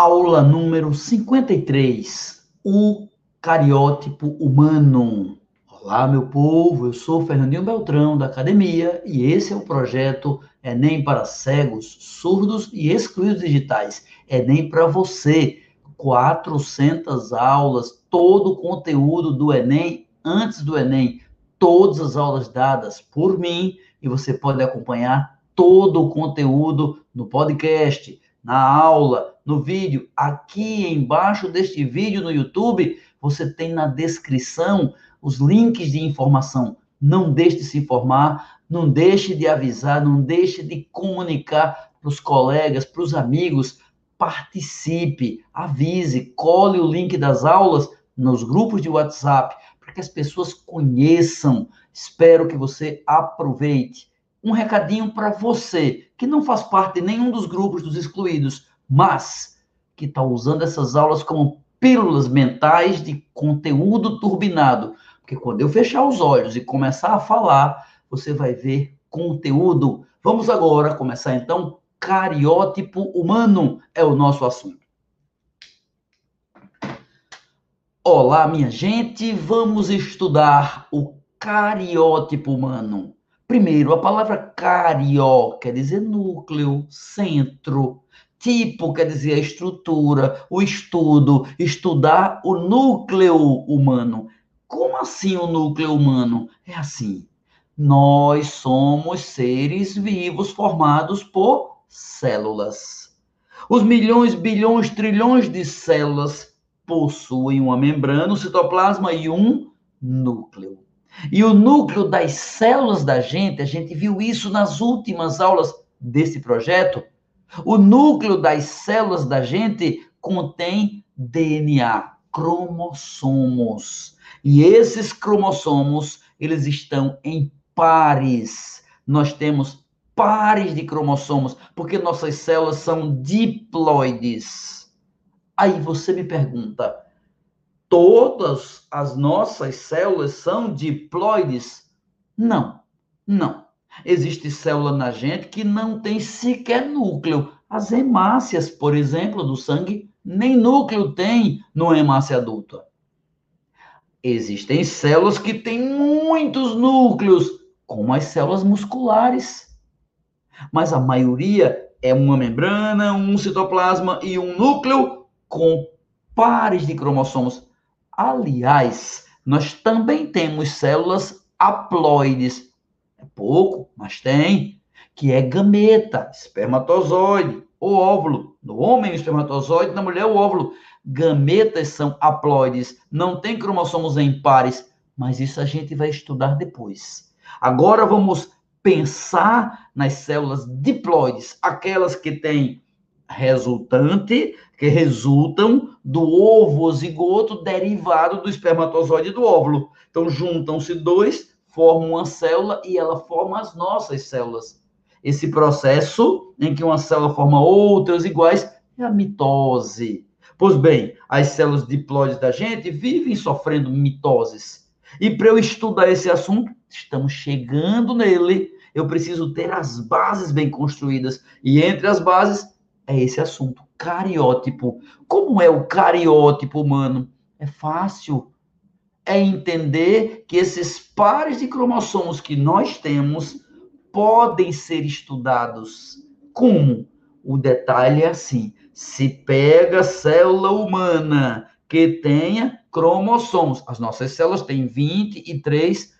Aula número 53, o cariótipo humano. Olá, meu povo, eu sou Fernandinho Beltrão, da Academia, e esse é o projeto Enem para cegos, surdos e excluídos digitais. Enem para você, 400 aulas, todo o conteúdo do Enem, antes do Enem, todas as aulas dadas por mim, e você pode acompanhar todo o conteúdo no podcast, na aula, no vídeo. Aqui embaixo deste vídeo no YouTube, você tem na descrição os links de informação. Não deixe de se informar, não deixe de avisar, não deixe de comunicar para os colegas, para os amigos. Participe, avise, cole o link das aulas nos grupos de WhatsApp, para que as pessoas conheçam. Espero que você aproveite. Um recadinho para você que não faz parte de nenhum dos grupos dos excluídos mas que está usando essas aulas como pílulas mentais de conteúdo turbinado. Porque quando eu fechar os olhos e começar a falar, você vai ver conteúdo. Vamos agora começar então. Cariótipo humano é o nosso assunto. Olá, minha gente, vamos estudar o cariótipo humano. Primeiro, a palavra carió quer dizer núcleo, centro. Tipo quer dizer a estrutura, o estudo, estudar o núcleo humano. Como assim o núcleo humano? É assim. Nós somos seres vivos formados por células. Os milhões, bilhões, trilhões de células possuem uma membrana, um citoplasma e um núcleo. E o núcleo das células da gente, a gente viu isso nas últimas aulas desse projeto, o núcleo das células da gente contém DNA, cromossomos. E esses cromossomos, eles estão em pares. Nós temos pares de cromossomos, porque nossas células são diploides. Aí você me pergunta, todas as nossas células são diploides? Não, não. Existe célula na gente que não tem sequer núcleo. As hemácias, por exemplo, do sangue, nem núcleo tem no hemácia adulta. Existem células que têm muitos núcleos, como as células musculares. Mas a maioria é uma membrana, um citoplasma e um núcleo com pares de cromossomos. Aliás, nós também temos células haploides, é pouco, mas tem, que é gameta, espermatozoide, o óvulo. No homem, o espermatozoide, na mulher, o óvulo. Gametas são haploides, não tem cromossomos em pares, mas isso a gente vai estudar depois. Agora vamos pensar nas células diploides, aquelas que têm resultante, que resultam do ovo zigoto derivado do espermatozoide do óvulo. Então, juntam-se dois, forma uma célula e ela forma as nossas células. Esse processo em que uma célula forma outras iguais é a mitose. Pois bem, as células diploides da gente vivem sofrendo mitoses. E para eu estudar esse assunto, estamos chegando nele, eu preciso ter as bases bem construídas. E entre as bases é esse assunto, cariótipo. Como é o cariótipo humano? É fácil é entender que esses pares de cromossomos que nós temos podem ser estudados. Como? O detalhe é assim: se pega célula humana que tenha cromossomos, as nossas células têm 23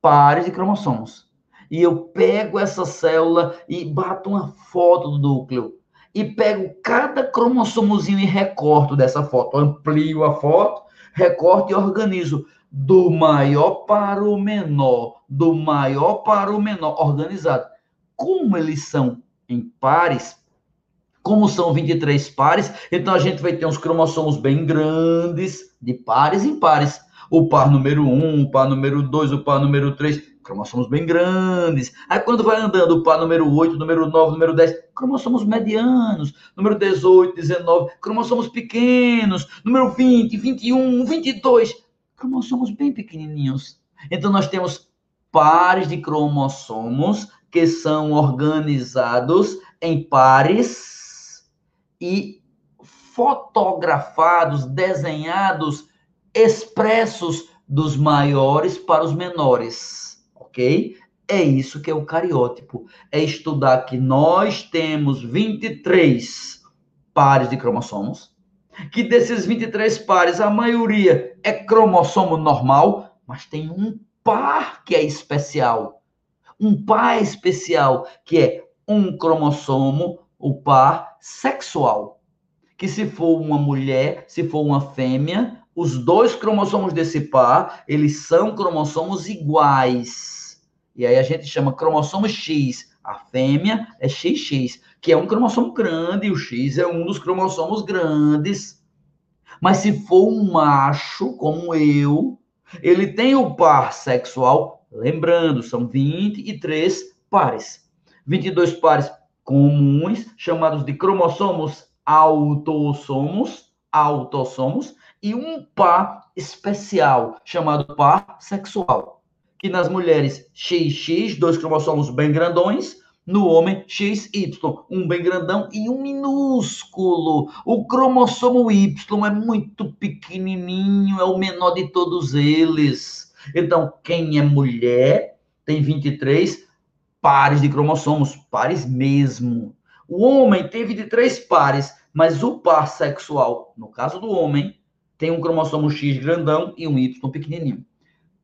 pares de cromossomos. E eu pego essa célula e bato uma foto do núcleo. E pego cada cromossomozinho e recorto dessa foto. Amplio a foto, recorto e organizo do maior para o menor, do maior para o menor, organizado. Como eles são em pares, como são 23 pares, então a gente vai ter uns cromossomos bem grandes, de pares em pares. O par número 1, o par número 2, o par número 3, cromossomos bem grandes. Aí quando vai andando o par número 8, número 9, número 10, cromossomos medianos. Número 18, 19, cromossomos pequenos. Número 20, 21, 22, cromossomos bem pequenininhos. Então, nós temos pares de cromossomos que são organizados em pares e fotografados, desenhados, expressos dos maiores para os menores, ok? É isso que é o cariótipo. É estudar que nós temos 23 pares de cromossomos, que desses 23 pares, a maioria é cromossomo normal, mas tem um par que é especial. Um par especial, que é um cromossomo, o par sexual. Que se for uma mulher, se for uma fêmea, os dois cromossomos desse par, eles são cromossomos iguais. E aí a gente chama cromossomo X. A fêmea é XX, que é um cromossomo grande, e o X é um dos cromossomos grandes. Mas se for um macho, como eu, ele tem o par sexual, lembrando, são 23 pares. 22 pares comuns, chamados de cromossomos autossomos, autossomos, e um par especial, chamado par sexual, que nas mulheres XX, dois cromossomos bem grandões, no homem XY, um bem grandão e um minúsculo. O cromossomo Y é muito pequenininho, é o menor de todos eles. Então, quem é mulher tem 23 pares de cromossomos, pares mesmo. O homem tem 23 pares, mas o par sexual, no caso do homem, tem um cromossomo X grandão e um Y pequenininho.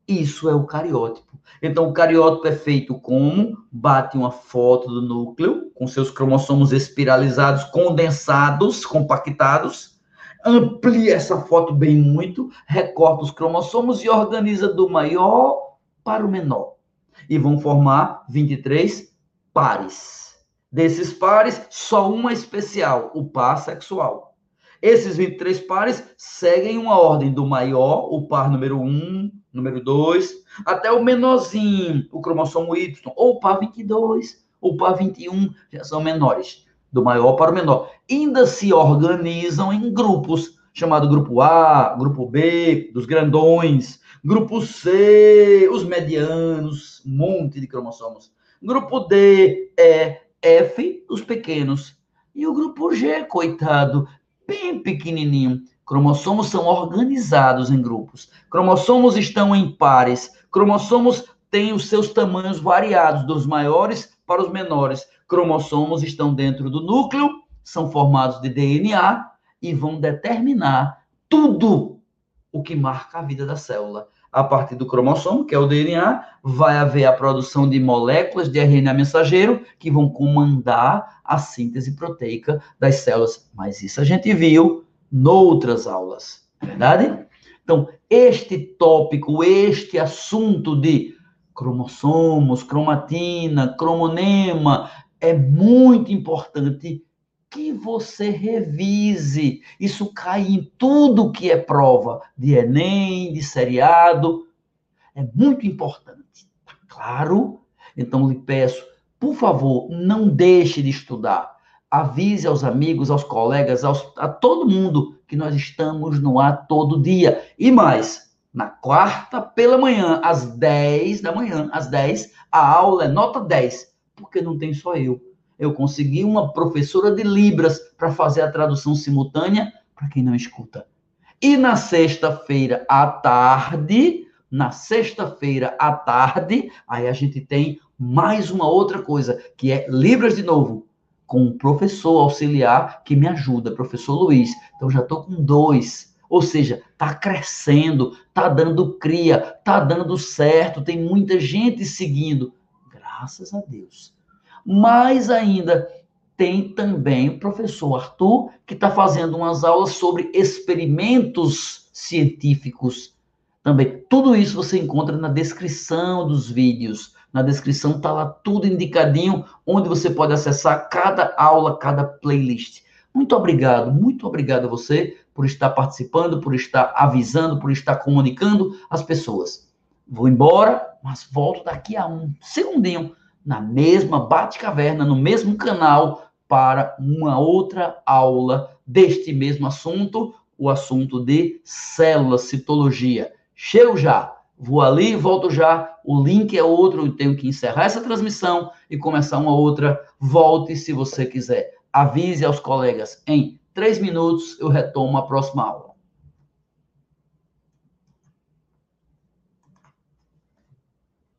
Isso é o cariótipo. Então, o cariótipo é feito como? Bate uma foto do núcleo, com seus cromossomos espiralizados, condensados, compactados, amplia essa foto bem muito, recorta os cromossomos e organiza do maior para o menor. E vão formar 23 pares. Desses pares, só uma especial, o par sexual. Esses 23 pares seguem uma ordem do maior, o par número 1, número 2, até o menorzinho, o cromossomo Y, ou par 22, ou par 21, já são menores, do maior para o menor. Ainda se organizam em grupos, chamado grupo A, grupo B, dos grandões, grupo C, os medianos, um monte de cromossomos. Grupo D é F, os pequenos. E o grupo G, coitado, bem pequenininho. Cromossomos são organizados em grupos. Cromossomos estão em pares. Cromossomos têm os seus tamanhos variados, dos maiores para os menores. Cromossomos estão dentro do núcleo, são formados de DNA e vão determinar tudo o que marca a vida da célula. A partir do cromossomo, que é o DNA, vai haver a produção de moléculas de RNA mensageiro que vão comandar a síntese proteica das células. Mas isso a gente viu noutras aulas, verdade? Então, este tópico, este assunto de cromossomos, cromatina, cromonema, é muito importante que você revise. Isso cai em tudo que é prova de Enem, de seriado. É muito importante. Tá claro? Então, lhe peço, por favor, não deixe de estudar. Avise aos amigos, aos colegas, aos, a todo mundo que nós estamos no ar todo dia. E mais, na quarta pela manhã, às 10 da manhã, às 10, a aula é nota 10, porque não tem só eu. Eu consegui uma professora de Libras para fazer a tradução simultânea para quem não escuta. E na sexta-feira à tarde, na sexta-feira à tarde, aí a gente tem mais uma outra coisa, que é Libras de novo, com um professor auxiliar que me ajuda, professor Luiz. Então já estou com dois. Ou seja, está crescendo, está dando cria, está dando certo, tem muita gente seguindo. Graças a Deus. Mais ainda, tem também o professor Arthur, que está fazendo umas aulas sobre experimentos científicos. Também, tudo isso você encontra na descrição dos vídeos. Na descrição está lá tudo indicadinho, onde você pode acessar cada aula, cada playlist. Muito obrigado, muito obrigado a você por estar participando, por estar avisando, por estar comunicando as pessoas. Vou embora, mas volto daqui a um segundinho, na mesma Bate-Caverna, no mesmo canal, para uma outra aula deste mesmo assunto, o assunto de células, citologia. Chego já! Vou ali, volto já, o link é outro, eu tenho que encerrar essa transmissão e começar uma outra. Volte se você quiser. Avise aos colegas em três minutos eu retomo a próxima aula.